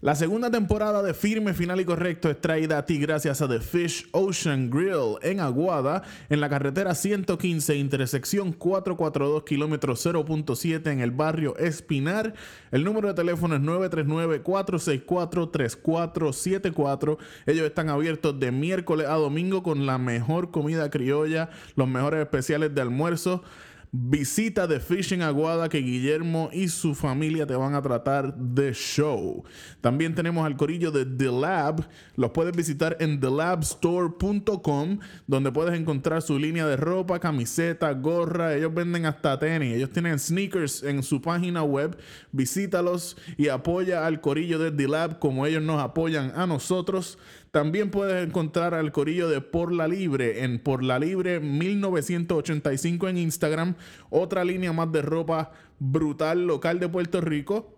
La segunda temporada de Firme, Final y Correcto es traída a ti gracias a The Fish Ocean Grill en Aguada, en la carretera 115, intersección 442, kilómetro 0.7 en el barrio Espinar. El número de teléfono es 939-464-3474. Ellos están abiertos de miércoles a domingo con la mejor comida criolla, los mejores especiales de almuerzo. Visita The Fishing Aguada que Guillermo y su familia te van a tratar de show. También tenemos al corillo de The Lab. Los puedes visitar en thelabstore.com donde puedes encontrar su línea de ropa, camiseta, gorra. Ellos venden hasta tenis. Ellos tienen sneakers en su página web. Visítalos y apoya al corillo de The Lab como ellos nos apoyan a nosotros. También puedes encontrar al corillo de Por la Libre en Por la Libre 1985 en Instagram. Otra línea más de ropa brutal local de Puerto Rico.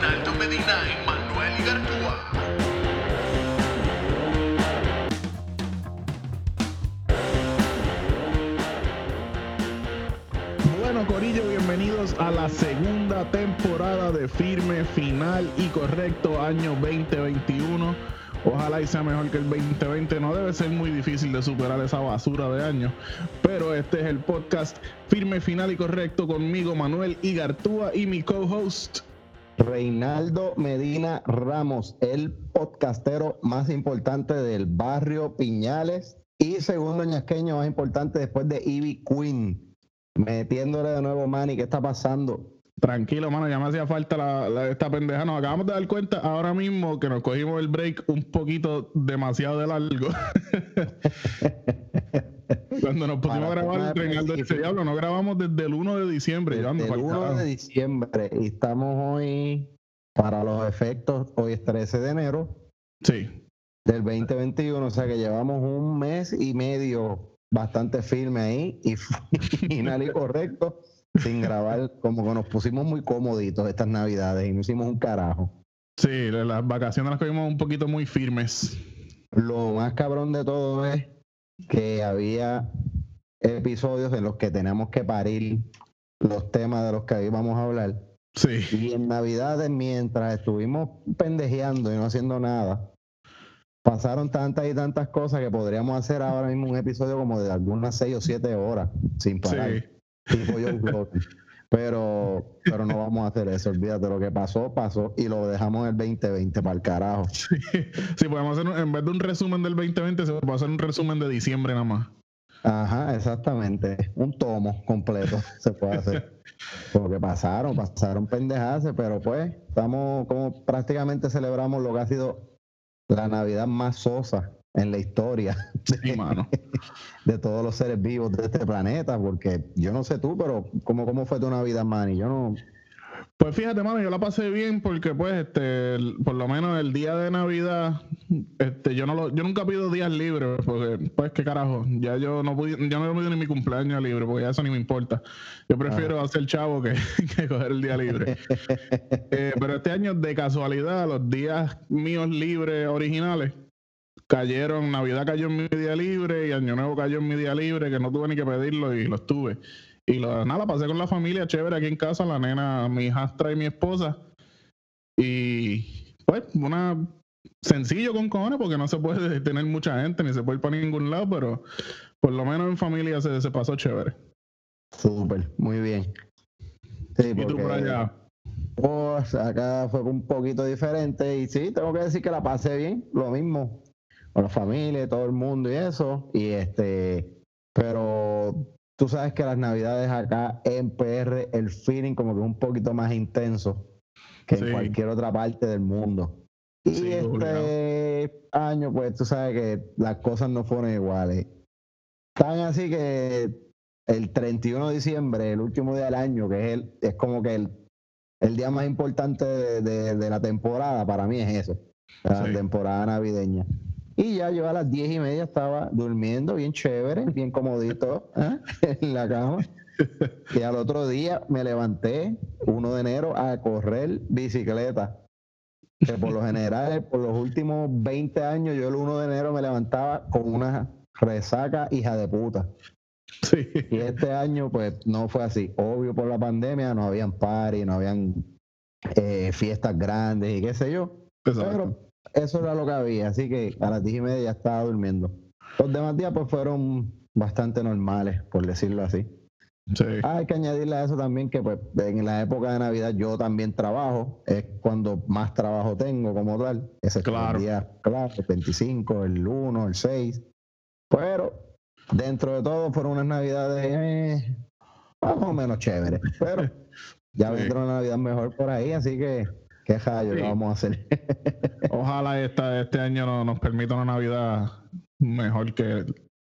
Reinaldo Medina y Manuel Igartúa. Bueno, Corillo, bienvenidos a la segunda temporada de Firme, Final y Correcto año 2021. Ojalá y sea mejor que el 2020. No debe ser muy difícil de superar esa basura de año. Pero este es el podcast Firme, Final y Correcto conmigo, Manuel Igartúa y mi co-host Reinaldo Medina Ramos, el podcastero más importante del barrio Piñales y segundo ñasqueño más importante después de Ivy Queen. Metiéndole de nuevo, Manny, ¿qué está pasando? Tranquilo, mano, ya me hacía falta la, esta pendeja. Nos acabamos de dar cuenta ahora mismo que nos cogimos el break un poquito demasiado de largo. Cuando nos pusimos a grabar Reinaldo este diablo, no grabamos desde el 1 de diciembre. Desde el 1 de diciembre y estamos hoy, para los efectos, hoy es 13 de enero. Sí. Del 2021, o sea que llevamos un mes y medio bastante firme ahí y final y correcto, sin grabar, como que nos pusimos muy cómoditos estas navidades y no hicimos un carajo. Sí, las vacaciones las cogimos un poquito muy firmes. Lo más cabrón de todo es que había episodios en los que tenemos que parir los temas de los que íbamos a hablar. Sí. Y en Navidades, mientras estuvimos pendejeando y no haciendo nada, pasaron tantas y tantas cosas que podríamos hacer ahora mismo un episodio como de algunas seis o siete horas sin parar. Pero, pero no vamos a hacer eso, olvídate, lo que pasó, pasó y lo dejamos en el 2020 para el carajo. Sí, podemos hacer, en vez de un resumen del 2020, se puede hacer un resumen de diciembre nada más. Ajá, exactamente, un tomo completo se puede hacer. Porque pasaron, pasaron pendejadas, pero pues estamos como prácticamente celebramos lo que ha sido la Navidad más sosa en la historia de, todos los seres vivos de este planeta, porque yo no sé tú, pero ¿cómo, cómo fue tu Navidad, Manny? Yo no... Pues fíjate, mano, yo la pasé bien porque pues este, por lo menos el día de Navidad, este, yo no lo, yo nunca pido días libres, porque pues qué carajo, ya yo no pude, ya no pido ni mi cumpleaños libre, porque ya eso ni me importa. Yo prefiero hacer chavo que, que, coger el día libre. Eh, pero este año de casualidad, los días míos libres originales, cayeron, Navidad cayó en mi día libre y Año Nuevo cayó en mi día libre, que no tuve ni que pedirlo y los tuve. Y lo, nada, pasé con la familia chévere aquí en casa, la nena, mi hijastra y mi esposa. Y pues, una sencillo con cojones, porque no se puede tener mucha gente, ni se puede ir para ningún lado, pero por lo menos en familia se, se pasó chévere. Súper, muy bien. Sí, ¿Y tú por allá? Pues acá fue un poquito diferente y sí, tengo que decir que la pasé bien, lo mismo con la familia, todo el mundo y eso. Y este, pero tú sabes que las navidades acá en PR, el feeling como que es un poquito más intenso que en cualquier otra parte del mundo. Y este año, pues tú sabes que las cosas no fueron iguales. Tan así que el 31 de diciembre, el último día del año, que es, el, es como que el el día más importante de, de- de la temporada para mí es eso, la Sí. temporada navideña. Y ya yo a las diez y media estaba durmiendo bien chévere, bien comodito ¿eh? en la cama. Y al otro día me levanté, 1 de enero, a correr bicicleta. Que por lo general, por los últimos 20 años, yo el 1 de enero me levantaba con una resaca hija de puta. Sí. Y este año, pues, no fue así. Obvio, por la pandemia no habían party, no habían eh, fiestas grandes y qué sé yo. Exacto. Pero eso era lo que había, así que a las 10 y media ya estaba durmiendo. Los demás días, pues, fueron bastante normales, por decirlo así. Sí. Ah, hay que añadirle a eso también que, pues, en la época de Navidad yo también trabajo. Es cuando más trabajo tengo como tal. Ese es Claro. el día, claro, el 25, el 1, el 6. Pero, dentro de todo, fueron unas Navidades eh, más o menos chéveres. Pero ya vendrá una Navidad mejor por ahí, así que, ¿qué rayo Sí. le vamos a hacer? Ojalá esta, este año no- nos permita una Navidad mejor que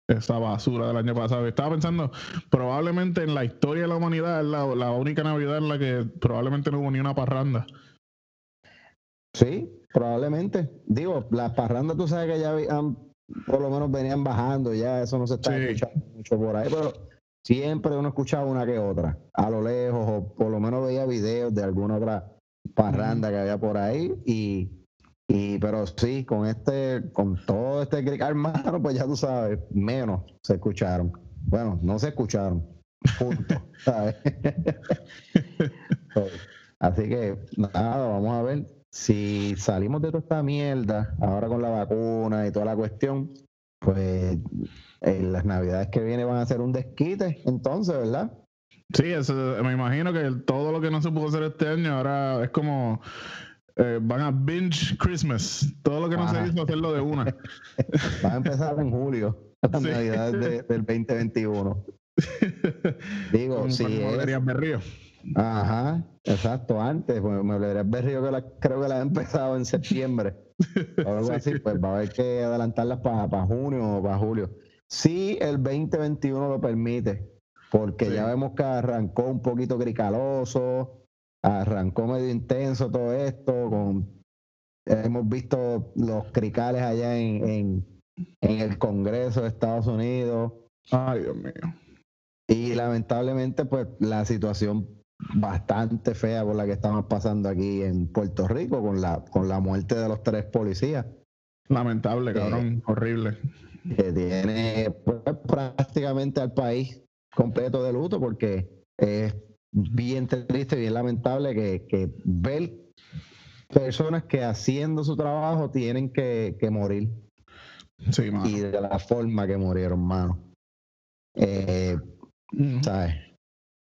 esa basura del año pasado. Estaba pensando, probablemente en la historia de la humanidad es la, la única Navidad en la que probablemente no hubo ni una parranda. Sí, probablemente. Digo, las parrandas tú sabes que ya han- por lo menos venían bajando, ya eso no se está Sí. escuchando mucho por ahí, pero siempre uno escuchaba una que otra, a lo lejos, o por lo menos veía videos de alguna otra parranda que había por ahí, y, y pero sí, con este, con todo este cric hermano, pues ya tú sabes, menos se escucharon. Bueno, no se escucharon. Punto. ¿sabes? Así que nada, vamos a ver si salimos de toda esta mierda ahora con la vacuna y toda la cuestión, pues en las navidades que vienen van a ser un desquite, entonces, ¿verdad? Sí, eso, me imagino que todo lo que no se pudo hacer este año ahora es como eh, van a binge Christmas. Todo lo que no se hizo, hacerlo de una. Va a empezar en julio, las Sí. navidades de- del 2021. Digo, Como si es, Mueblerías Berrío. ajá, exacto, antes, pues me hablaría Berrío que la, creo que la ha empezado en septiembre. o algo Sí. así, pues va a haber que adelantarlas para junio o para julio. Si el 2021 lo permite, porque Sí. ya vemos que arrancó un poquito gricaloso, arrancó medio intenso todo esto, con hemos visto los cricales allá en, en, en el Congreso de Estados Unidos Ay, Dios mío. y lamentablemente pues la situación bastante fea por la que estamos pasando aquí en Puerto Rico con la, con la muerte de los tres policías. Lamentable, cabrón. Horrible. que tiene pues, prácticamente al país completo de luto porque es bien triste, bien lamentable que, que ver personas que haciendo su trabajo tienen que, que morir Sí, mano. y de la forma que murieron, mano. Eh. ¿sabes?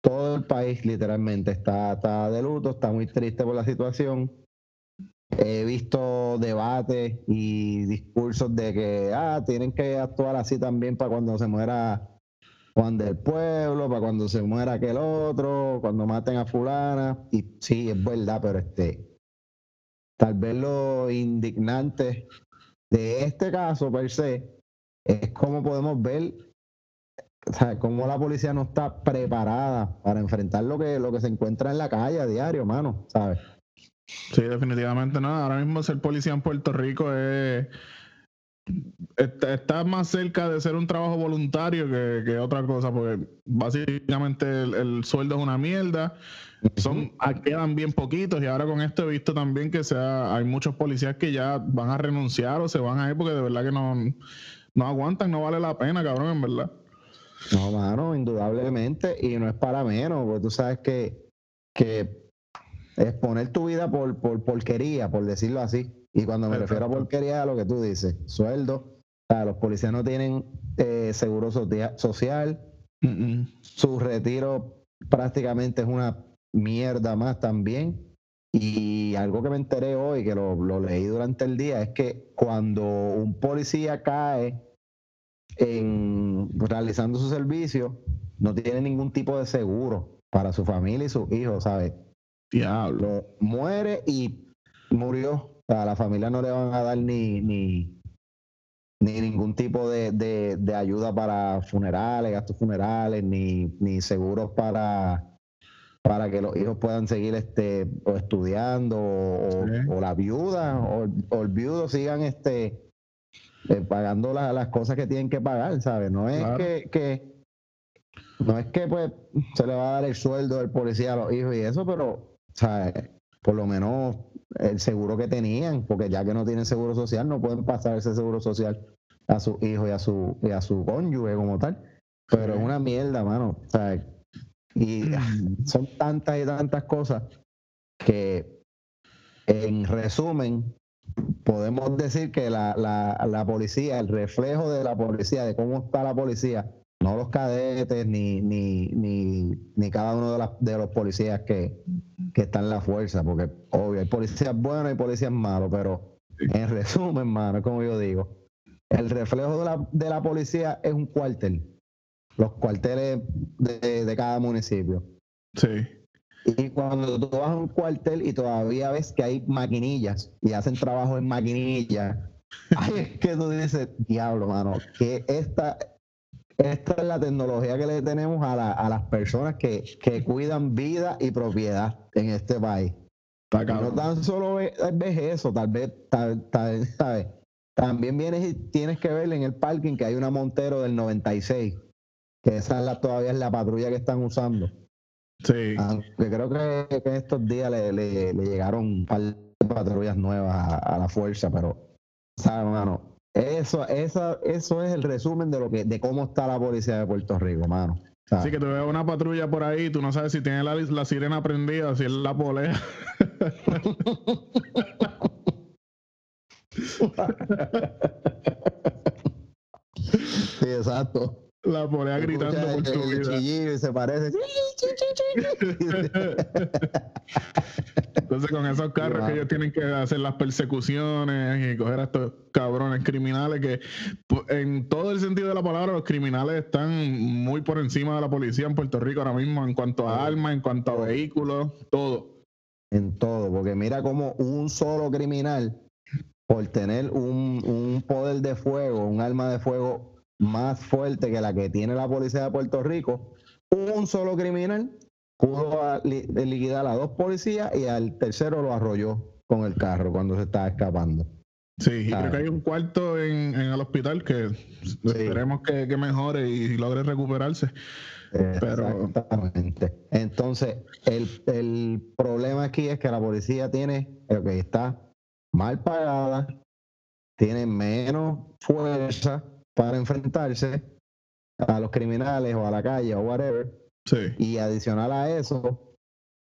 Todo el país literalmente está, está de luto, está muy triste por la situación. He visto debates y discursos de que ah, tienen que actuar así también para cuando se muera Juan del Pueblo, para cuando se muera aquel otro, cuando maten a fulana. Y sí, es verdad, pero este tal vez lo indignante de este caso per se es cómo podemos ver cómo la policía no está preparada para enfrentar lo que, lo que se encuentra en la calle a diario, mano, ¿sabes? Sí, definitivamente no. Ahora mismo ser policía en Puerto Rico es. Está, está más cerca de ser un trabajo voluntario que, que otra cosa, porque básicamente el, el sueldo es una mierda. Son, ah, quedan bien poquitos y ahora con esto he visto también que sea, hay muchos policías que ya van a renunciar o se van a ir porque de verdad que no, no aguantan, no vale la pena, cabrón, en verdad. No, mano, indudablemente, y no es para menos, porque tú sabes que, que exponer tu vida por, por porquería, por decirlo así, y cuando me refiero a porquería, a lo que tú dices, sueldo, o sea, los policías no tienen eh, seguro socia- social, su retiro prácticamente es una mierda más también. Y algo que me enteré hoy, que lo, lo leí durante el día, es que cuando un policía cae en realizando su servicio, no tiene ningún tipo de seguro para su familia y sus hijos, ¿sabes? Diablo. Lo, muere y murió. O sea, a la familia no le van a dar ni, ni, ni ningún tipo de, de- de ayuda para funerales, gastos funerales, ni, ni seguros para, para que los hijos puedan seguir este o estudiando o, Sí. o la viuda o, o el viudo sigan este eh, pagando la- las cosas que tienen que pagar, ¿sabes? No es Claro. que, que no es que pues se le va a dar el sueldo del policía a los hijos y eso, pero ¿sabes? por lo menos el seguro que tenían, porque ya que no tienen seguro social, no pueden pasar ese seguro social a sus hijos y a su, y a su cónyuge como tal. Pero es una mierda, mano. ¿sabes? Y ah, son tantas y tantas cosas que, en resumen, podemos decir que la, la, la policía, el reflejo de la policía, de cómo está la policía, no los cadetes ni, ni, ni, ni cada uno de, las, de los policías que, que están en la fuerza, porque obvio, hay policías buenos y policías malos, pero en resumen, mano, es como yo digo, el reflejo de la, de la policía es un cuartel, los cuarteles de, de cada municipio. Sí. Y cuando tú vas a un cuartel y todavía ves que hay maquinillas y hacen trabajo en maquinillas, ahí es que tú dices, diablo, mano, que esta, esta es la tecnología que le tenemos a, la- a las personas que, que cuidan vida y propiedad en este país. No tan solo ve- ves eso, tal vez, tal- tal- ¿sabes? También vienes y tienes que ver en el parking que hay una Montero del 96, que esa es la, todavía es la patrulla que están usando. Sí. Aunque creo que, que estos días le, le- le llegaron un par de patrullas nuevas a, a la fuerza, pero, ¿sabes, mano? Eso, esa, eso es el resumen de lo que, de cómo está la policía de Puerto Rico, mano. ¿sabes? Así que tú ves una patrulla por ahí, tú no sabes si tiene la, la sirena prendida, si es la polea. Sí, exacto. La polea gritando Escucha por su el vida. y se parece. Entonces, con esos carros que ellos tienen que hacer las persecuciones y coger a estos cabrones criminales que, en todo el sentido de la palabra, los criminales están muy por encima de la policía en Puerto Rico ahora mismo en cuanto a armas, en cuanto a vehículos, todo. en todo, porque mira como un solo criminal, por tener un, un poder de fuego, un arma de fuego más fuerte que la que tiene la policía de Puerto Rico, un solo criminal pudo liquidar a dos policías y al tercero lo arrolló con el carro cuando se estaba escapando. Sí, y creo que hay un cuarto en, en el hospital que esperemos que, que mejore y logre recuperarse. Pero- Exactamente. Entonces, el, el problema aquí es que la policía tiene, que está mal pagada, tiene menos fuerza para enfrentarse a los criminales o a la calle o whatever. Sí, Y adicional a eso,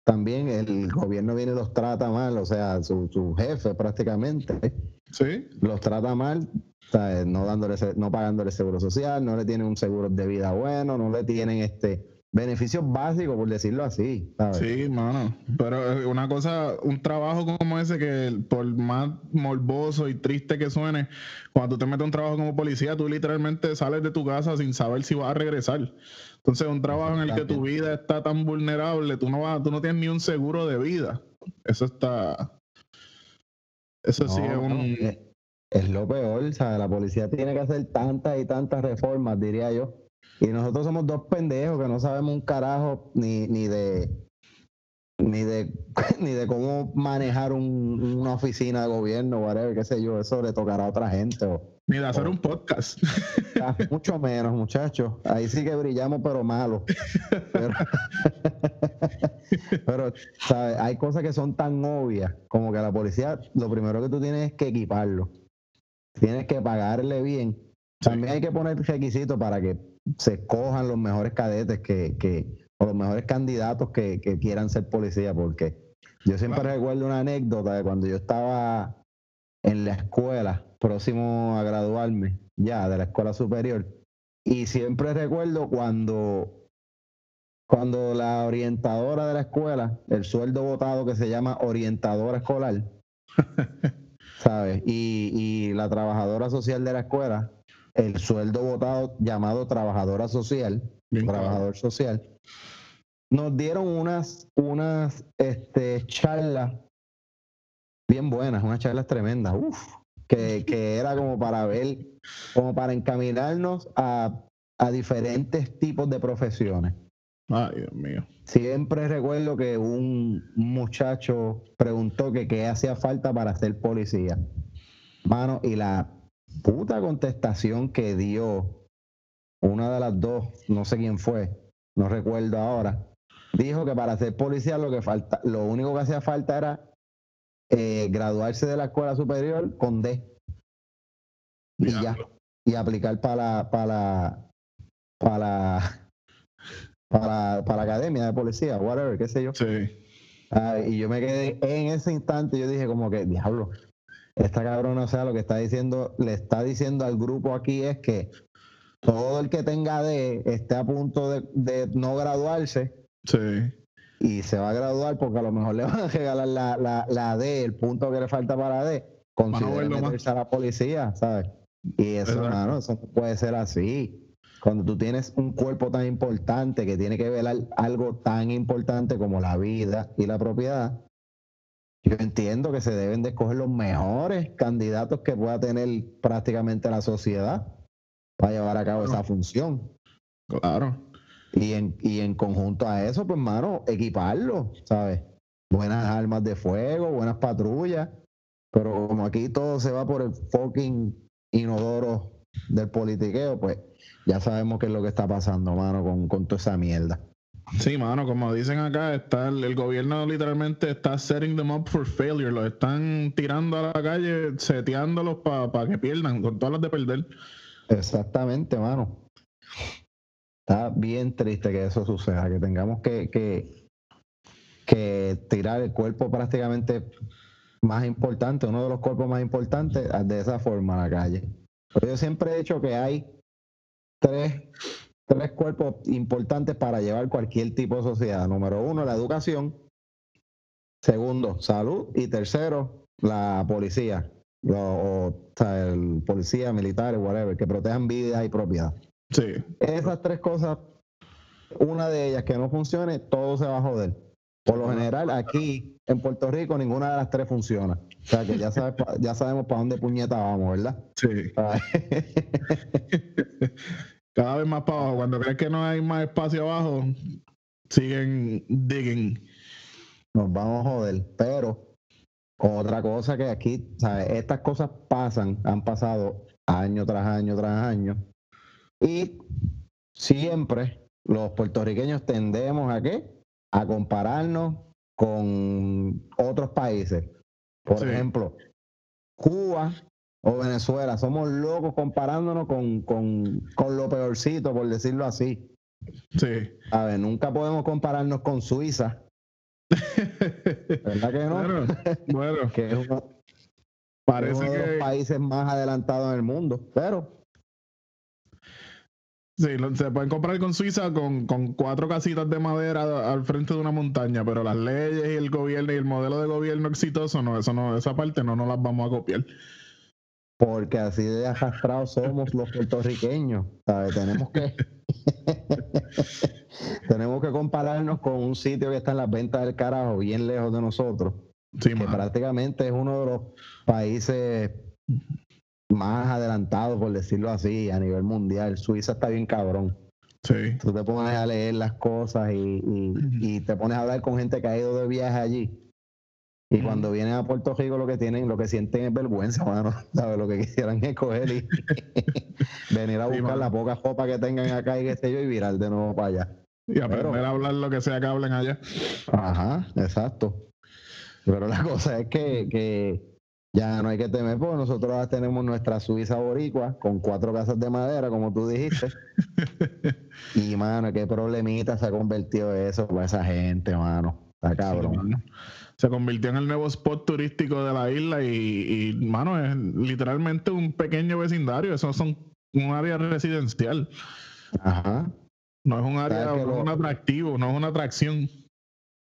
también el gobierno viene y los trata mal, o sea, su, su jefe prácticamente sí, los trata mal, ¿sabes? no dándole, no pagándole seguro social, no le tienen un seguro de vida bueno, no le tienen este beneficios básicos, por decirlo así, ¿sabes? sí, mano. Pero eh, una cosa, un trabajo como ese que por más morboso y triste que suene, cuando tú te metes a un trabajo como policía, tú literalmente sales de tu casa sin saber si vas a regresar. Entonces, un trabajo en el que tu vida está tan vulnerable, tú no vas, tú no tienes ni un seguro de vida. Eso está. Eso sí es un. es, es lo peor, ¿sabes? La policía tiene que hacer tantas y tantas reformas, diría yo. Y nosotros somos dos pendejos que no sabemos un carajo ni, ni de ni de ni de cómo manejar un- una oficina de gobierno, whatever, qué sé yo, eso le tocará a otra gente. o- Ni de hacer un podcast. Ah, mucho menos, muchachos. Ahí sí que brillamos, pero malo. Pero, pero, ¿sabes? Hay cosas que son tan obvias como que la policía, lo primero que tú tienes es que equiparlo. Tienes que pagarle bien. También hay que poner requisitos para que se escojan los mejores cadetes que, que o los mejores candidatos que, que quieran ser policía, porque yo siempre recuerdo una anécdota de cuando yo estaba en la escuela, próximo a graduarme ya de la escuela superior. Y siempre recuerdo cuando, cuando la orientadora de la escuela, el sueldo votado que se llama orientadora escolar, ¿sabes? Y, y la trabajadora social de la escuela, el sueldo votado llamado trabajadora social, Bien claro. trabajador social, nos dieron unas, unas este, charlas bien buenas, unas charlas tremendas, uf, que, que era como para ver, como para encaminarnos a, a diferentes tipos de profesiones. Ay, Dios mío. Siempre recuerdo que un muchacho preguntó que qué hacía falta para ser policía. Mano, y la puta contestación que dio una de las dos, no sé quién fue, no recuerdo ahora, dijo que para ser policía lo que falta, lo único que hacía falta era eh, graduarse de la escuela superior con D y ya y aplicar para la- para la- para la- para para la academia de policía, whatever, qué sé yo. Sí. Ah, y yo me quedé en ese instante, yo dije como que, diablo, esta cabrona, o sea, lo que está diciendo, le está diciendo al grupo aquí es que todo el que tenga D esté a punto de, de no graduarse Sí. y se va a graduar porque a lo mejor le van a regalar la, la, la D, el punto que le falta para D, más. meterse a la policía, ¿sabes? Y eso, mano, eso no puede ser así. Cuando tú tienes un cuerpo tan importante que tiene que velar algo tan importante como la vida y la propiedad, yo entiendo que se deben de escoger los mejores candidatos que pueda tener prácticamente la sociedad para llevar a cabo Claro. esa función. Claro. Y en, y en conjunto a eso, pues, mano, equiparlo, ¿sabes? Buenas armas de fuego, buenas patrullas. Pero como aquí todo se va por el fucking inodoro del politiqueo, pues ya sabemos qué es lo que está pasando, mano, con, con toda esa mierda. Sí, mano, como dicen acá, está el, gobierno literalmente está setting them up for failure. Los están tirando a la calle, seteándolos para que pierdan, con todas las de perder. Exactamente, mano. Está bien triste que eso suceda, que tengamos que, que, que tirar el cuerpo prácticamente más importante, uno de los cuerpos más importantes, de esa forma a la calle. Pero yo siempre he dicho que hay tres, tres cuerpos importantes para llevar cualquier tipo de sociedad. Número uno, la educación. Segundo, salud. Y tercero, la policía. Lo- o, o sea, el policía, militares, whatever, que protejan vidas y propiedad. Sí, Esas tres cosas, una de ellas que no funcione, todo se va a joder. Por lo general, aquí en Puerto Rico, ninguna de las tres funciona. O sea que ya, sabes ya sabemos para dónde puñeta vamos, ¿verdad? sí. Cada vez más para abajo. Cuando crees que no hay más espacio abajo, siguen digging. Nos vamos a joder. Pero otra cosa que aquí, ¿sabes? Estas cosas pasan, han pasado año tras año tras año. Y siempre los puertorriqueños tendemos a qué? A compararnos con otros países. Por Sí. ejemplo, Cuba o Venezuela. Somos locos comparándonos con, con, con lo peorcito, por decirlo así. Sí. A ver, nunca podemos compararnos con Suiza, ¿verdad que no? Bueno, bueno, Que es uno, es parece uno de los que países más adelantados en el mundo. Pero sí, se pueden comprar con Suiza con, con cuatro casitas de madera al frente de una montaña, pero las leyes y el gobierno y el modelo de gobierno exitoso, no, eso no, esa parte no nos las vamos a copiar. Porque así de arrastrados somos los puertorriqueños, ¿sabes? Tenemos que tenemos que compararnos con un sitio que está en las ventas del carajo, bien lejos de nosotros, Sí, que prácticamente es uno de los países más adelantados, por decirlo así, a nivel mundial. Suiza está bien cabrón. Sí. Tú te pones a leer las cosas y, y- y te pones a hablar con gente que ha ido de viaje allí. Y cuando vienen a Puerto Rico lo que tienen, lo que sienten es vergüenza, mano. ¿Sabes? Lo que quisieran es coger y venir a Sí, buscar mano. la poca ropa que tengan acá y qué sé yo y virar de nuevo para allá. Y aprender Pero- a hablar lo que sea que hablen allá. Ajá, exacto. Pero la cosa es que, que ya no hay que temer, porque nosotros ahora tenemos nuestra Suiza boricua con cuatro casas de madera, como tú dijiste. y, mano, qué problemita se ha convertido eso para esa gente, mano. Está cabrón. Sí, mano. Se convirtió en el nuevo spot turístico de la isla y, y, mano, es literalmente un pequeño vecindario. Eso son un área residencial. Ajá. No es un área, no es un atractivo, no es una atracción.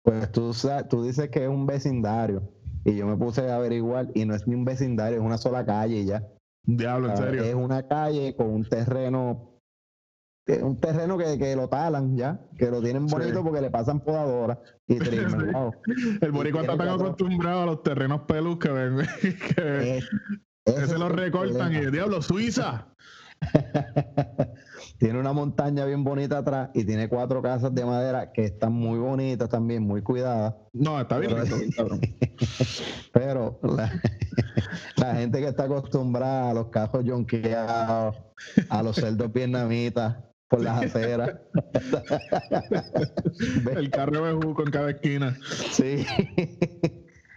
Pues tú, tú dices que es un vecindario. Y yo me puse a averiguar y no es ni un vecindario, es una sola calle ya. Diablo, en serio. Es una calle con un terreno, un terreno que, que lo talan ya, que lo tienen Sí. bonito porque le pasan podadora y trimmer, wow. El boricua está tan acostumbrado a los terrenos pelus que, ven, que, Es- que se los recortan y diablo, Suiza. tiene una montaña bien bonita atrás y tiene cuatro casas de madera que están muy bonitas también, muy cuidadas. No, está bien, Pero- la, la gente que está acostumbrada a los cajos jonqueados, a los cerdos vietnamitas por las aceras. El carro bejuco en cada esquina. Sí.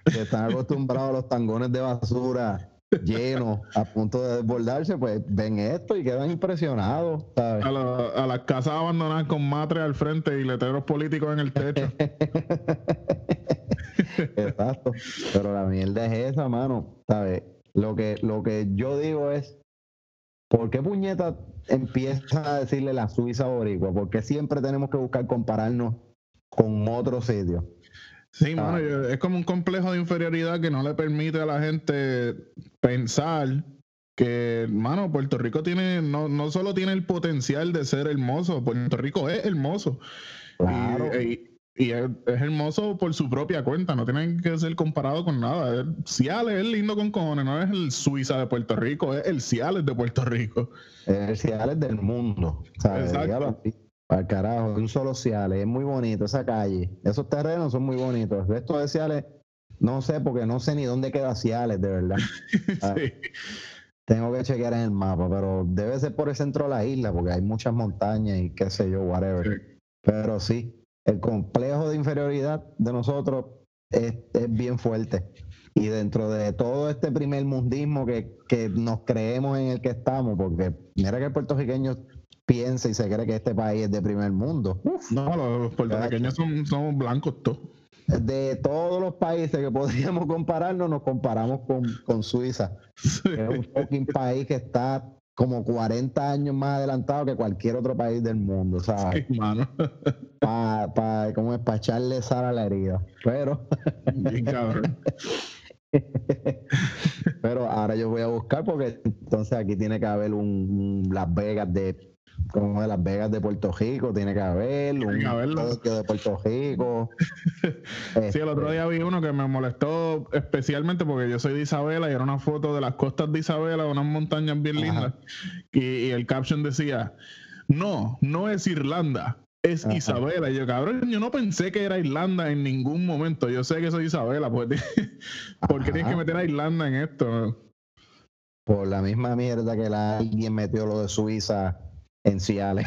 que están acostumbrados a los tangones de basura llenos, a punto de desbordarse, pues ven esto y quedan impresionados, ¿sabes? A, la- a las casas abandonadas con matres al frente y letreros políticos en el techo. Exacto. Pero la mierda es esa, mano. ¿Sabes? Lo que, lo que yo digo es, ¿por qué puñeta empieza a decirle la Suiza boricua? Porque siempre tenemos que buscar compararnos con otro sitio. Sí, mano, yo- es como un complejo de inferioridad que no le permite a la gente pensar que, mano, Puerto Rico tiene, no, no solo tiene el potencial de ser hermoso, Puerto Rico es hermoso. Claro. Y, y- y es, es hermoso por su propia cuenta, no tiene que ser comparado con nada. El Ciales es lindo con cojones, no es el Suiza de Puerto Rico, es el Ciales de Puerto Rico. Es Ciales del mundo. ¿sabes? Exacto. Al carajo, un solo Ciales. Es muy bonito esa calle. Esos terrenos son muy bonitos. El resto de Ciales, no sé, porque no sé ni dónde queda Ciales, de verdad. Ah. Sí. Tengo que chequear en el mapa, pero debe ser por el centro de la isla, porque hay muchas montañas y qué sé yo, whatever. Sí. Pero sí, el complejo de inferioridad de nosotros es, es bien fuerte. Y dentro de todo este primer mundismo que, que nos creemos en el que estamos, porque mira que el puertorriqueño piensa y se cree que este país es de primer mundo. Uf, No, los puertorriqueños son, son blancos todos. de todos los países que podríamos compararnos, nos comparamos con, con Suiza. que es un fucking país que está como 40 años más adelantado que cualquier otro país del mundo, ¿sabes? Sí, mano. Para pa, ¿cómo es? Pa echarle sal a la herida. Pero, Bien cabrón. pero ahora yo voy a buscar porque entonces aquí tiene que haber un, un Las Vegas de como de Las Vegas de Puerto Rico, tiene que haber Tiene que haberlo. De Puerto Rico. Sí, el otro día vi uno que me molestó especialmente porque yo soy de Isabela y era una foto de las costas de Isabela, unas montañas bien Ajá. lindas. Y, y el caption decía, no, no es Irlanda, es Ajá. Isabela. Y yo, cabrón, yo no pensé que era Irlanda en ningún momento. Yo sé que soy Isabela, pues, ¿por qué tienes que meter a Irlanda en esto? Por la misma mierda que la, alguien metió lo de Suiza en Ciales.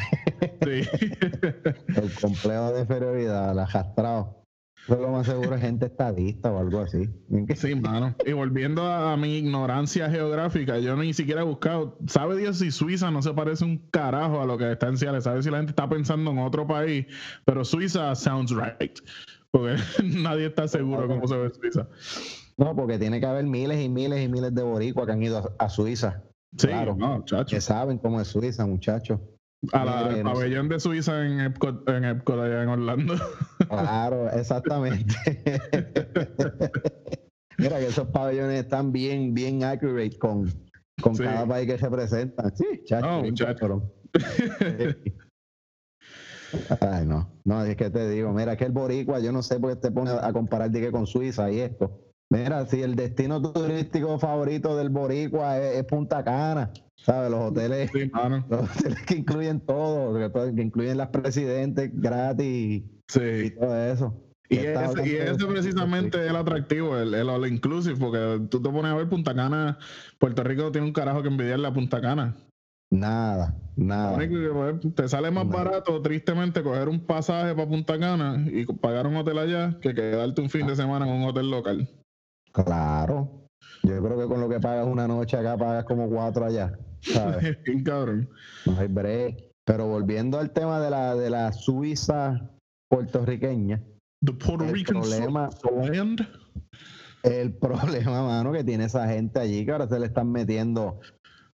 Sí. El complejo de inferioridad, la arrastrado. Eso lo más seguro es gente estadista o algo así. Sí, mano. Y volviendo a, a mi ignorancia geográfica, yo ni siquiera he buscado. ¿Sabe Dios si Suiza no se parece un carajo a lo que está en Ciales? ¿Sabe si la gente está pensando en otro país? Pero Suiza sounds right. Porque nadie está seguro cómo se ve Suiza. No, porque tiene que haber miles y miles y miles de boricuas que han ido a, a Suiza. Sí, Claro. no, chacho. Que saben cómo es Suiza, muchachos. A la, al pabellón de Suiza en Epcot, en Epcot allá en Orlando. Claro, exactamente. Mira que esos pabellones están bien, bien accurate con, con Sí. cada país que representan. Sí, chacho. No, cabrón. Ay, no. No, es que te digo, mira, que el boricua, yo no sé por qué te pone a comparar de que con Suiza y esto. Mira, si el destino turístico favorito del boricua es, es Punta Cana, ¿sabes? Los hoteles, Sí, los hoteles que incluyen todo, que, incluyen las presidentes gratis y Sí. todo eso. Y ese, y ese precisamente es el atractivo, el, el all inclusive, porque tú te pones a ver Punta Cana, Puerto Rico no tiene un carajo que envidiarle a Punta Cana. Nada, nada. pues, te sale más barato, tristemente, coger un pasaje para Punta Cana y pagar un hotel allá que quedarte un fin de semana en un hotel local. Claro. Yo creo que con lo que pagas una noche acá pagas como cuatro allá. ¿sabes? Bien cabrón. No hay break. Pero volviendo al tema de la, de la Suiza puertorriqueña, The Puerto El Rican problema- land. el problema, mano, que tiene esa gente allí que ahora se le están metiendo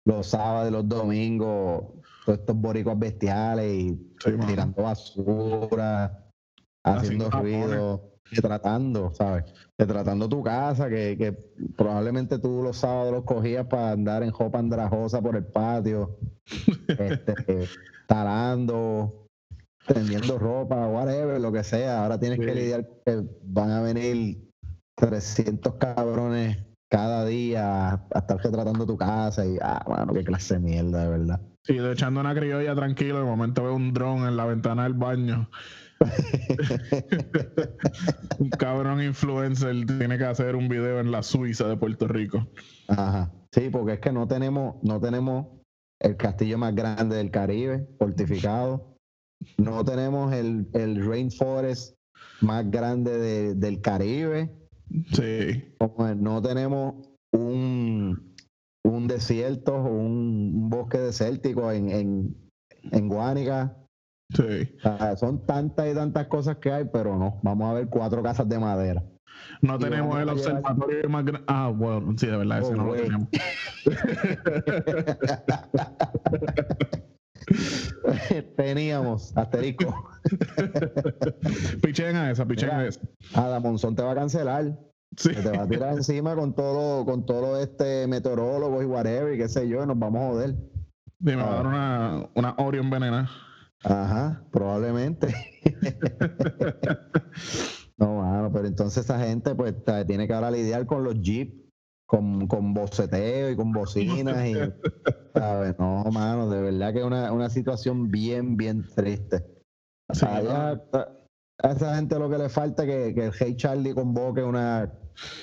los sábados y los domingos todos estos boricuas bestiales y Sí, tirando basura, Haciendo ruido, tratando, ¿sabes? tratando tu casa, que, que probablemente tú los sábados los cogías para andar en jopa andrajosa por el patio, este, talando, tendiendo ropa, whatever, lo que sea. Ahora tienes que Sí. lidiar que van a venir 300 cabrones cada día a estar retratando tu casa y, ah, bueno, qué clase de mierda, de verdad. Sí, de echando una criolla tranquilo, de momento veo un dron en la ventana del baño. un cabrón influencer tiene que hacer un video en la Suiza de Puerto Rico. Ajá. Sí, porque es que no tenemos, no tenemos el castillo más grande del Caribe, fortificado. No tenemos el, el rainforest más grande de- del Caribe. Sí, no tenemos un, un desierto o un, un bosque desértico en, en, en Guánica. Sí. O sea, son tantas y tantas cosas que hay, pero no. Vamos a ver cuatro casas de madera. No Y tenemos el a llevar- observatorio más grande. Ah, bueno, sí, de verdad, ese Oh, no lo güey. tenemos. Teníamos, asterisco. Pichen a esa, pichen a Mira. esa. Ada Monzón te va a cancelar. Sí. te va a tirar encima con todo, con todo este meteorólogo y whatever, y qué sé yo, y nos vamos a joder. Sí, me va a dar una, una Oreo envenenada. Ajá, probablemente. no, mano, pero entonces esa gente pues tiene que ahora lidiar con los jeeps, con, con boceteo y con bocinas y ¿sabes? No, mano, de verdad que es una, una situación bien, bien triste. Sí, Allá, a esa gente lo que le falta es que, que el Hey Charlie convoque una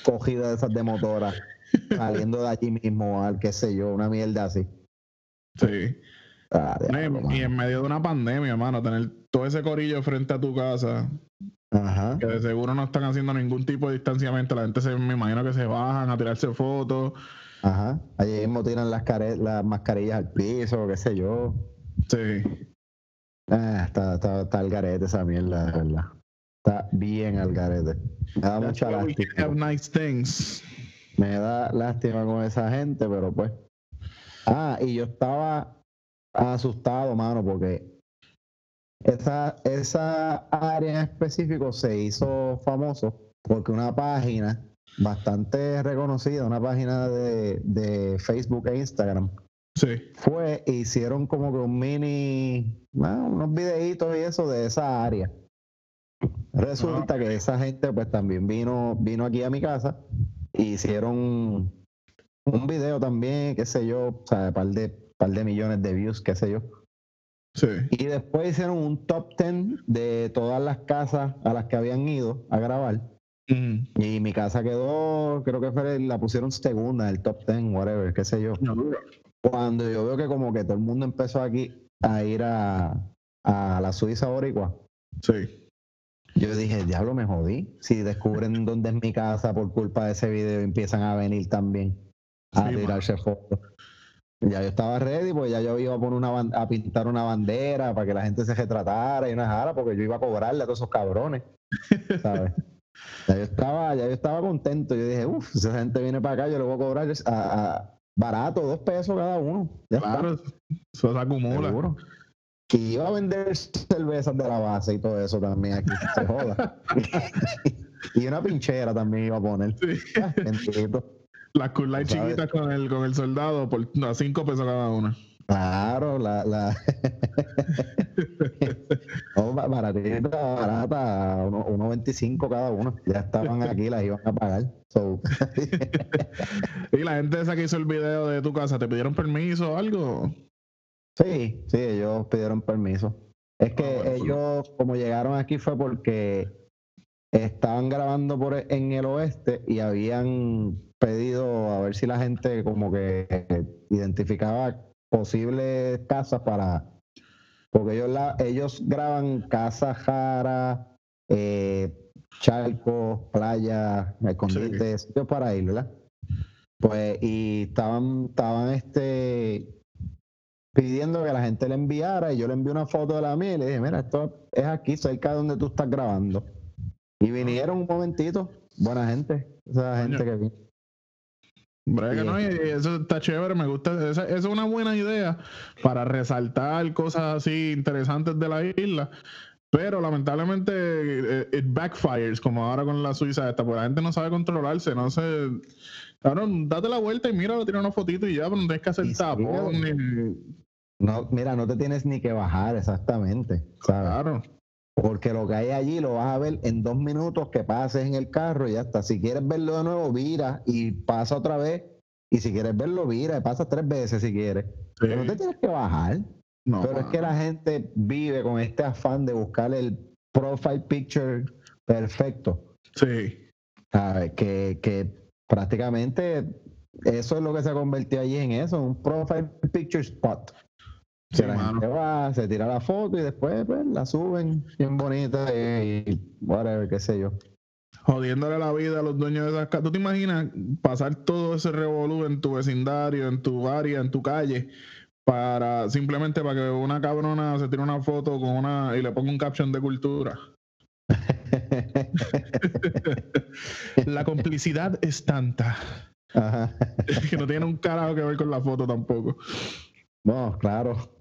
cogida de esas de motora saliendo de allí mismo, al qué sé yo, una mierda así. Sí. Ah, diablo, y- en medio de una pandemia, hermano, tener todo ese corillo frente a tu casa, Ajá. que de seguro no están haciendo ningún tipo de distanciamiento, la gente se, me imagino que se bajan a tirarse fotos. Ajá. Allí mismo tiran las, care- las mascarillas al piso, qué sé yo. Sí. Ah, está, está, está al garete esa mierda, de verdad. Está bien al garete. Me da mucha That's can have lástima. nice things. Me da lástima con esa gente, pero pues. Ah, y yo estaba asustado, mano, porque esa, esa área en específico se hizo famoso porque una página bastante reconocida, una página de, de Facebook e Instagram, Sí. fue e hicieron como que un mini, ah, unos videitos y eso de esa área. Resulta que esa gente pues también vino, vino aquí a mi casa e hicieron un video también, qué sé yo, o sea, par de, par de millones de views, qué sé yo. Sí. Y después hicieron un top 10 de todas las casas a las que habían ido a grabar. Mm. Y mi casa quedó, creo que fue, la pusieron segunda, el top 10, whatever, qué sé yo. Cuando yo veo que como que todo el mundo empezó aquí a ir a, a la Suiza Boricua, Sí. yo dije, diablo, me jodí. Si descubren dónde es mi casa por culpa de ese video, empiezan a venir también a Sí, tirarse fotos. Ya yo estaba ready, pues ya yo iba a poner una a pintar una bandera para que la gente se retratara y una jara, porque yo iba a cobrarle a todos esos cabrones. ¿Sabes? ya yo estaba, ya yo estaba contento. Yo dije, uff, si esa gente viene para acá, yo le voy a cobrar a, a- barato, dos pesos cada uno. Ya está. Claro, eso se acumula. Seguro. Y iba a vender cervezas de la base y todo eso también aquí, se joda. y una pinchera también iba a poner. Sí. Ah. Las Cool Light chiquitas con el, con el soldado por a 5 pesos cada una. Claro, la, la... no, ba- baratita, barata, uno- 1.25 cada uno. Ya estaban aquí, las iban a pagar. So, Y la gente esa que hizo el video de tu casa, ¿te pidieron permiso o algo? sí, sí, ellos pidieron permiso. Es que Ah, bueno, ellos, como llegaron aquí, fue porque estaban grabando por e- en el oeste y habían pedido a ver si la gente como que identificaba posibles casas para porque ellos la, ellos graban casas jara eh, charcos playas escondites sitios para ir verdad pues y estaban estaban este pidiendo que la gente le enviara y yo le envié una foto de la mía y le dije mira esto es aquí cerca de donde tú estás grabando y vinieron un momentito buena gente esa gente que vino Brega, Sí. ¿no? Y eso está chévere, me gusta. Esa, esa es una buena idea para resaltar cosas así interesantes de la isla. Pero lamentablemente eh, it backfires, como ahora con la Suiza esta, porque la gente no sabe controlarse, no sé. Cabrón, date la vuelta y mira, tira una fotito y ya, pero no tienes que hacer tapón. ni- no mira no te tienes ni que bajar exactamente ¿sabes? Claro. Porque lo que hay allí lo vas a ver en dos minutos que pases en el carro y ya está. Si quieres verlo de nuevo, vira y pasa otra vez. Y si quieres verlo, vira y pasa tres veces si quieres. Pero no te tienes que bajar. No, Pero es que la gente vive con este afán de buscar el profile picture perfecto. Sí. ¿sabes? Que, que prácticamente eso es lo que se ha convertido allí en eso, un profile picture spot. Sí, la gente va, se tira la foto y después pues, la suben bien bonita y, y whatever, qué sé yo. Jodiéndole la vida a los dueños de esas casas. ¿Tú te imaginas pasar todo ese revolú en tu vecindario, en tu área, en tu calle, para simplemente para que una cabrona se tire una foto con una y le ponga un caption de cultura? La complicidad es tanta Ajá. que no tiene un carajo que ver con la foto tampoco. No, claro.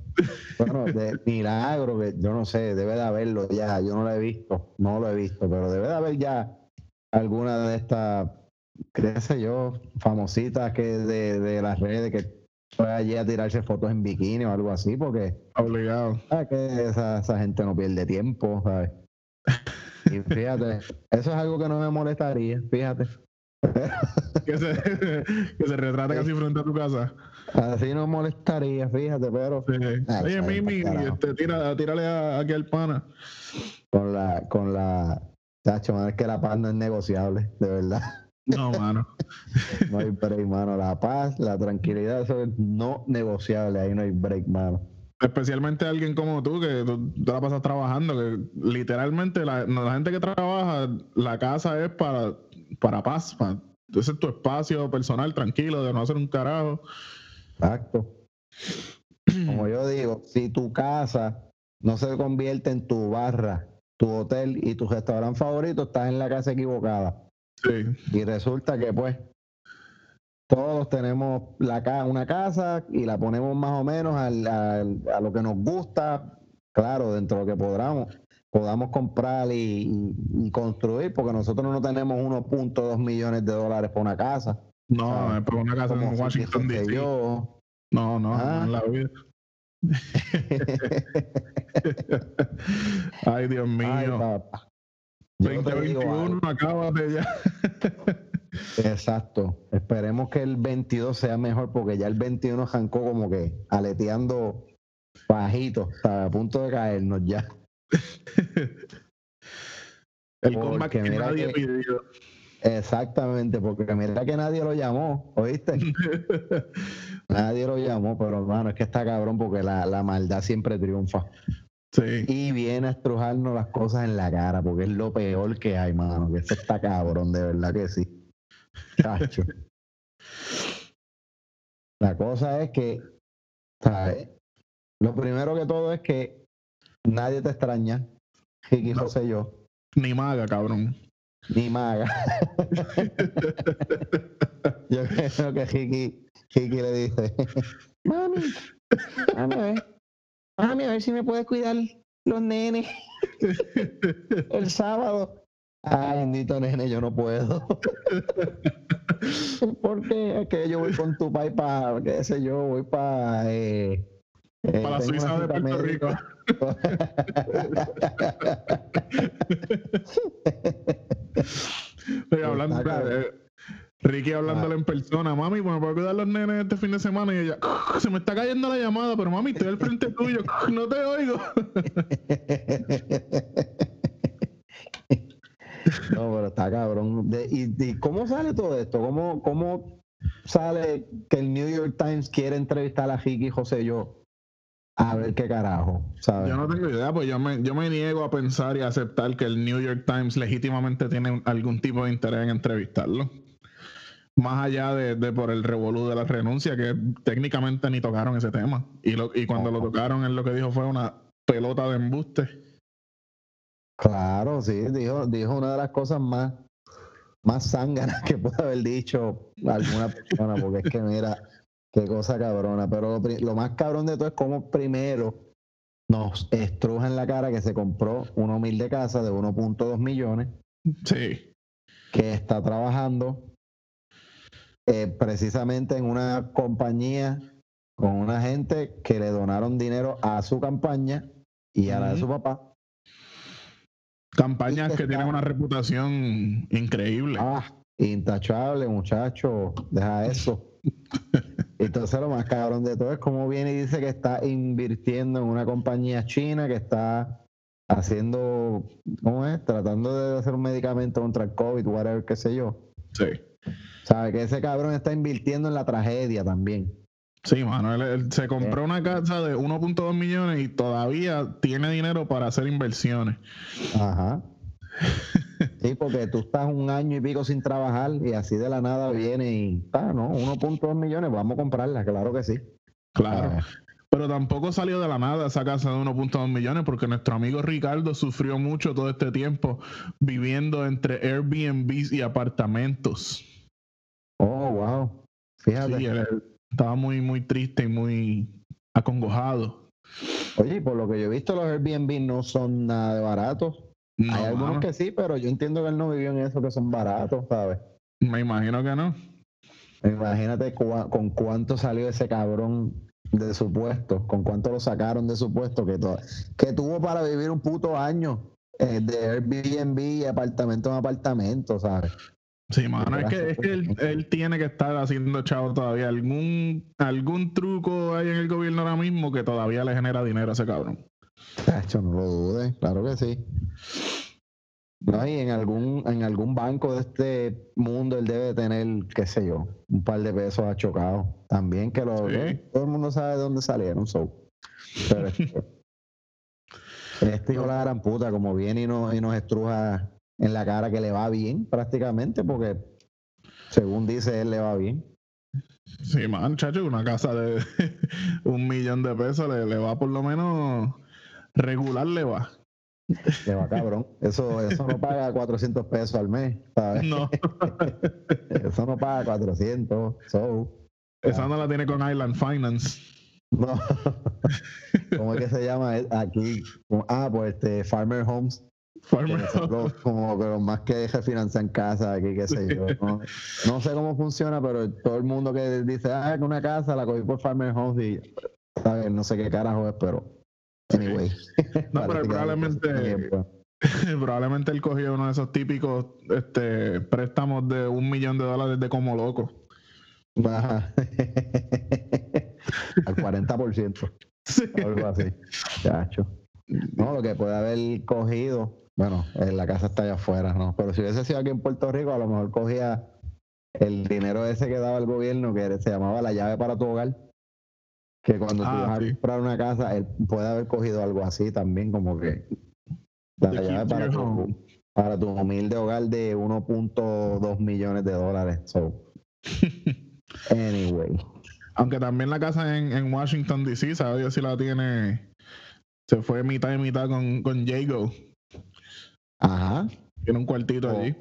Bueno, de milagro, que yo no sé, debe de haberlo ya, yo no lo he visto, no lo he visto, pero debe de haber ya alguna de estas, qué sé yo, famositas que de, de las redes que fue allí a tirarse fotos en bikini o algo así, porque Obligado. ¿sabes? que esa, esa gente no pierde tiempo, ¿sabes? Y fíjate, eso es algo que no me molestaría, fíjate. Que se, que se retrate casi frente a tu casa. Así no molestaría, fíjate, pero Sí. Oye, Mimi, este, tira, tírale a- aquí al pana. con la, con la, mano, es que la paz no es negociable, de verdad. No, mano. No hay break, mano. La paz, la tranquilidad, eso es no negociable, ahí no hay break, mano. Especialmente alguien como tú, que tú, tú la pasas trabajando, que literalmente la, la gente que trabaja, la casa es para, para paz, ese es tu espacio personal, tranquilo, de no hacer un carajo. Exacto. Como yo digo, si tu casa no se convierte en tu barra, tu hotel y tu restaurante favorito, estás en la casa equivocada. Sí, Y resulta que pues todos tenemos la ca- una casa y la ponemos más o menos al- al- a lo que nos gusta, claro, dentro de lo que podamos, podamos comprar y, y- y construir, porque nosotros no tenemos 1.2 millones de dólares por una casa. No, Ah, es por una casa Como en Washington, José D.C. No, no, Ah. no en la vida. Ay, Dios mío. Ay, papá. Yo te digo 2021, algo. acábate ya. Exacto. Esperemos que el 22 sea mejor porque ya el 21 arrancó como que aleteando bajito, está a punto de caernos ya. El Porque comeback que nadie que- pidió. Exactamente, porque mira que nadie lo llamó, ¿oíste? nadie lo llamó, pero hermano, es que está cabrón porque la, la maldad siempre triunfa. Sí. Y viene a estrujarnos las cosas en la cara, porque es lo peor que hay, mano, que esto está cabrón, de verdad que sí. Chacho. La cosa es que, ¿sabes? Lo primero que todo es que nadie te extraña, Ricky No. José y yo, Ni maga, cabrón. Ni Maga. yo creo que Ricky, Ricky le dice, mami, mami, a ver, mami, a ver si me puedes cuidar los nenes el sábado. Ay, bendito nene, yo no puedo. Porque es que yo voy con tu pai para, qué sé yo, voy para... Eh, eh, Para Suiza de Puerto Rico. Hablando, eh, Ricky hablándole en persona, mami, ¿me puedo cuidar los nenes este fin de semana? Y ella, se me está cayendo la llamada, pero mami, estoy al frente tuyo, no te oigo. No, pero está cabrón. De- y, y cómo sale todo esto? ¿Cómo, ¿Cómo sale que el New York Times quiere entrevistar a Ricky José yo? A ver qué carajo, ¿sabes? Yo no tengo idea, pues yo me, yo me niego a pensar y a aceptar que el New York Times legítimamente tiene algún tipo de interés en entrevistarlo. Más allá de, de por el revolú de la renuncia, que técnicamente ni tocaron ese tema. Y, lo, y cuando lo tocaron, él lo que dijo fue una pelota de embuste. Claro, sí, dijo, dijo una de las cosas más, más zánganas que puede haber dicho alguna persona, porque es que mira, qué cosa cabrona. Pero lo, más cabrón de todo es cómo primero nos estruja en la cara que se compró una humilde casa de 1.2 millones Sí. que está trabajando eh, precisamente en una compañía con una gente que le donaron dinero a su campaña y a la de su papá Campañas que tienen una reputación increíble. Ah, intachable, muchacho, deja eso. Entonces lo más cabrón de todo es cómo viene y dice que está invirtiendo en una compañía china que está haciendo, ¿cómo es? Tratando de hacer un medicamento contra el COVID, whatever, qué sé yo. Sí. Sabe que ese cabrón está invirtiendo en la tragedia también. Sí, mano, él, él se compró una casa de 1.2 millones y todavía tiene dinero para hacer inversiones. Ajá. Sí, porque tú estás un año y pico sin trabajar y así de la nada viene y, ah, no, 1.2 millones, vamos a comprarla, claro que sí. Claro. Pero tampoco salió de la nada esa casa de 1.2 millones porque nuestro amigo Ricardo sufrió mucho todo este tiempo viviendo entre Airbnbs y apartamentos. Oh, wow. Fíjate. Sí, él, él estaba muy, muy triste y muy acongojado. Oye, por lo que yo he visto, los Airbnb no son nada de baratos. No, Hay algunos mano, que sí, pero yo entiendo que él no vivió en eso, que son baratos, ¿sabes? Me imagino que no. Imagínate cua- con cuánto salió ese cabrón de su puesto, con cuánto lo sacaron de su puesto, que, to- que tuvo para vivir un puto año eh, de Airbnb apartamento en apartamento, ¿sabes? Sí, mano, es que, es que él, él tiene que estar haciendo chavo todavía. Algún, algún truco hay en el gobierno ahora mismo que todavía le genera dinero a ese cabrón. Tacho, no lo dudes, claro que sí. No, y en algún, en algún banco de este mundo él debe tener, qué sé yo, un par de pesos achocados. También que lo, Sí. todo el mundo sabe de dónde salieron. So. Pero este, este hijo de la gran puta, como viene y, no, y nos estruja en la cara que le va bien prácticamente, porque según dice él le va bien. Sí, man, chacho, una casa de un millón de pesos le, le va por lo menos regular, le va. Le va cabrón. Eso, eso no paga 400 pesos al mes, ¿sabes? No, Eso no paga 400. So. esa no la tiene con Island Finance. No. ¿Cómo es que se llama aquí? Ah, pues este Farmer Homes. Farmer los- como que los más que refinancian casa aquí, qué sé yo. No, no sé cómo funciona, pero todo el mundo que dice, ah, que una casa la cogí por Farmer Homes y, ¿sabes? No sé qué carajo es, pero. Anyway. No, pero probablemente-. Probablemente él cogió uno de esos típicos este, préstamos de un millón de dólares de como loco. Al 40%. Sí. algo así. Chacho. No, lo que puede haber cogido, bueno, eh, la casa está allá afuera, ¿no? Pero si hubiese sido aquí en Puerto Rico, a lo mejor cogía el dinero ese que daba el gobierno, que se llamaba la llave para tu hogar. Que cuando tú Ah, vas sí. a comprar una casa, él puede haber cogido algo así también, como que la llave para tu, para tu humilde hogar de 1.2 millones de dólares. So, anyway. Aunque también la casa en, en Washington DC, sabe Dios si la tiene. Se fue mitad y mitad con, con Jago. Ajá. Tiene un cuartito allí.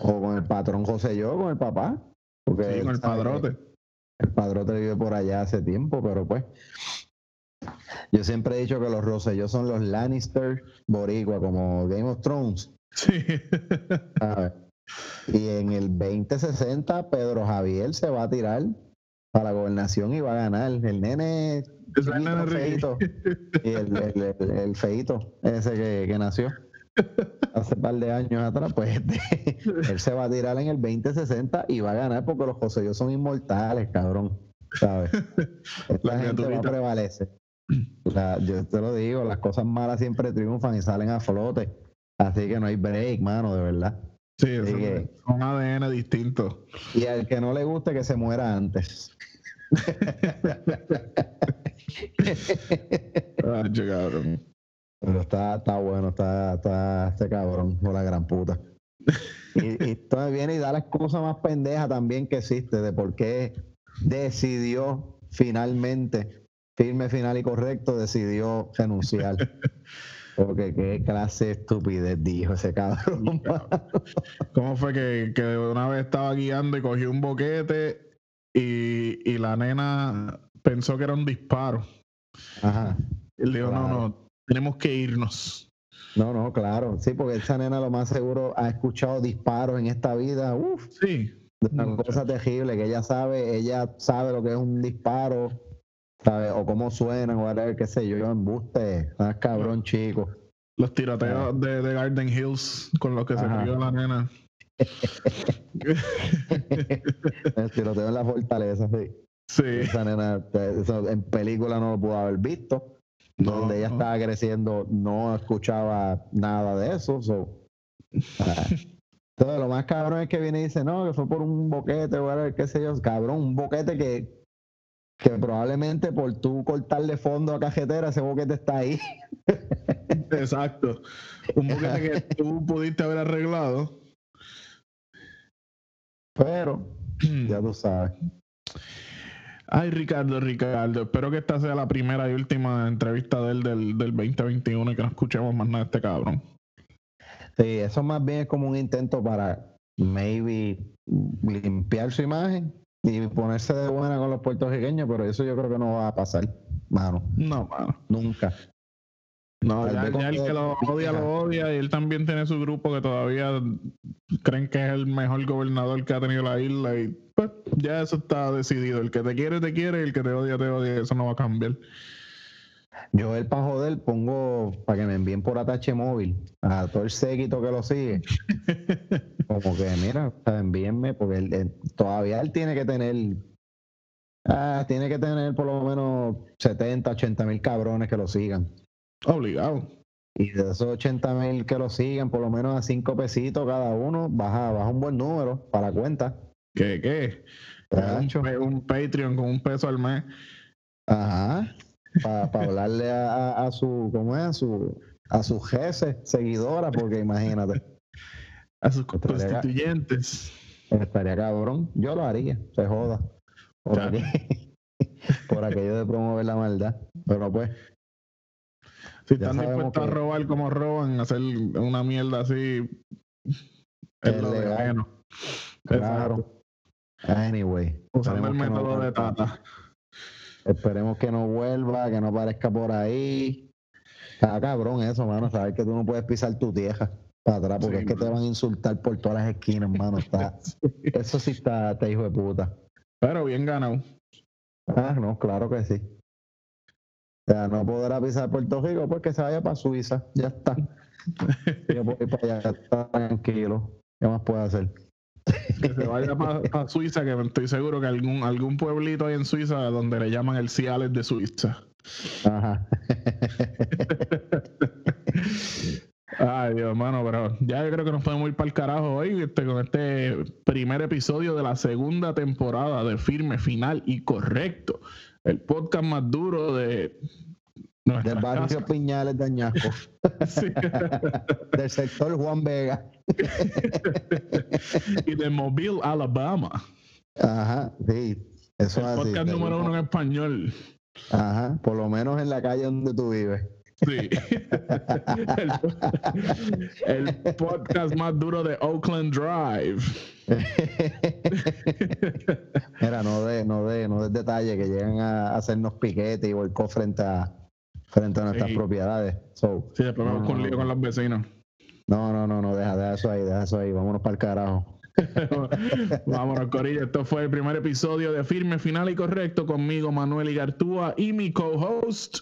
O con el patrón José yo, con el papá. Porque Sí, con el padrote. El padrote vive por allá hace tiempo, pero pues. Yo siempre he dicho que los Rosselló son los Lannister boricua, como Game of Thrones. Sí. ¿sabes? Y en el 2060, Pedro Javier se va a tirar para la gobernación y va a ganar. El nene es el nene feíto, y el, el, el- el feíto, ese que, que nació hace un par de años atrás, pues este, él se va a tirar en el 2060 y va a ganar porque los José son inmortales, cabrón. ¿Sabes? Esta La gente va a prevalecer. La- yo te lo digo, las cosas malas siempre triunfan y salen a flote. Así que no hay break, mano, de verdad. Sí, que- es un ADN distinto. Y al que no le guste que se muera antes. Che, cabrón. Pero está, está bueno, está, está este cabrón, con la gran puta. Y, y entonces viene y da la excusa más pendeja también que existe de por qué decidió finalmente, firme, final y correcto, decidió renunciar. Porque qué clase de estupidez dijo ese cabrón. ¿Cómo fue que, que una vez estaba guiando y cogió un boquete y, y la nena pensó que era un disparo? Ajá. Y él dijo, no, no, tenemos que irnos. No, no, claro. Sí, porque esa nena lo más seguro ha escuchado disparos en esta vida. Uf, Sí. una cosa terrible que ella sabe, ella sabe lo que es un disparo, sabe, o cómo suenan, o whatever, qué sé yo, yo embuste, ah, cabrón chico. Los tiroteos de, de Garden Hills con los que se murió la nena. El tiroteo en la fortaleza, sí. Sí. Esa nena, eso en película no lo pudo haber visto. No, Donde ella estaba creciendo, no escuchaba nada de eso. so. Entonces, lo más cabrón es que viene y dice, no, que fue por un boquete, whatever, qué sé yo, cabrón, un boquete que, que probablemente por tú cortarle fondo a cajetera, ese boquete está ahí. Exacto. Un boquete que tú pudiste haber arreglado. Pero, ya tú sabes. Ay, Ricardo, Ricardo, espero que esta sea la primera y última entrevista de él del, del 2021 y que no escuchemos más nada de este cabrón. Sí, eso más bien es como un intento para maybe limpiar su imagen y ponerse de buena con los puertorriqueños, pero eso yo creo que no va a pasar, mano, No, mano. nunca. No, ya, vez ya el que lo odia, lo odia y él también tiene su grupo que todavía creen que es el mejor gobernador que ha tenido la isla y pues ya eso está decidido. El que te quiere, te quiere y el que te odia, te odia. Eso no va a cambiar. Yo el para joder pongo para que me envíen por atache móvil a todo el séquito que lo sigue. Como que, mira, envíenme, porque él- él- todavía él tiene que tener, ah, tiene que tener por lo menos 70, 80 mil cabrones que lo sigan. Obligado. Y de esos 80 mil que lo siguen, por lo menos a 5 pesitos cada uno, baja, baja un buen número para la cuenta. ¿Qué? ¿Qué? Un, Patreon con un peso al mes. Ajá. Para hablarle a, a- a su, ¿cómo es? A su, a su jefe, seguidora, porque imagínate, A sus constituyentes. estaría cabrón. Yo lo haría, se joda. Por, Claro. aqu- por aquello de promover la maldad. Pero pues, Si están dispuestos a robar como roban, hacer una mierda así. Es lo de menos. claro. Anyway. Usando el no método de. Tata. Esperemos que no vuelva, que no aparezca por ahí. Está cabrón eso, mano. Saber que tú no puedes pisar tu tierra para atrás porque Sí, es que te van a insultar por todas las esquinas, mano. Está, eso sí está, está hijo de puta. Pero bien ganado. Ah, no, claro que sí. Sea, no podrá pisar Puerto Rico porque se vaya para Suiza. Ya está. Yo puedo ir para allá, está tranquilo. ¿Qué más puede hacer? Que se vaya para Suiza, que estoy seguro que algún, algún pueblito hay en Suiza donde le llaman el Ciales de Suiza. Ajá. Ay, Dios, hermano, pero ya yo creo que nos podemos ir para el carajo hoy este, con este primer episodio de la segunda temporada de Firme, Final y Correcto. El podcast más duro de nuestra Del barrio Piñales de Añasco. Sí. Del sector Juan Vega. y de Mobile, Alabama. Ajá, sí. Eso El es así. podcast número uno en español. Ajá, por lo menos en la calle donde tú vives. Sí. el, el podcast más duro de Oakland Drive. Mira, no de, no de, no de detalle que llegan a hacernos piquete y volcó frente a frente a nuestras Sí. propiedades. So, Sí, después vamos no, con lío con los vecinos. no, no, no, no, deja, deja eso ahí, deja eso ahí, vámonos para el carajo. Vámonos, Corillo. Esto fue el primer episodio de Firme, Final y Correcto conmigo, Manuel Igartúa, y mi co-host.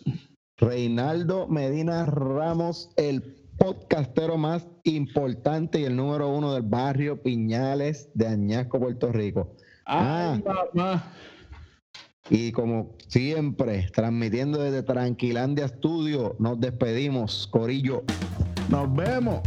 Reinaldo Medina Ramos, el podcastero más importante y el número uno del barrio Piñales de Añasco, Puerto Rico. Ay, Ah. mamá. Y como siempre, transmitiendo desde Tranquilandia Studio, nos despedimos, Corillo. Nos vemos.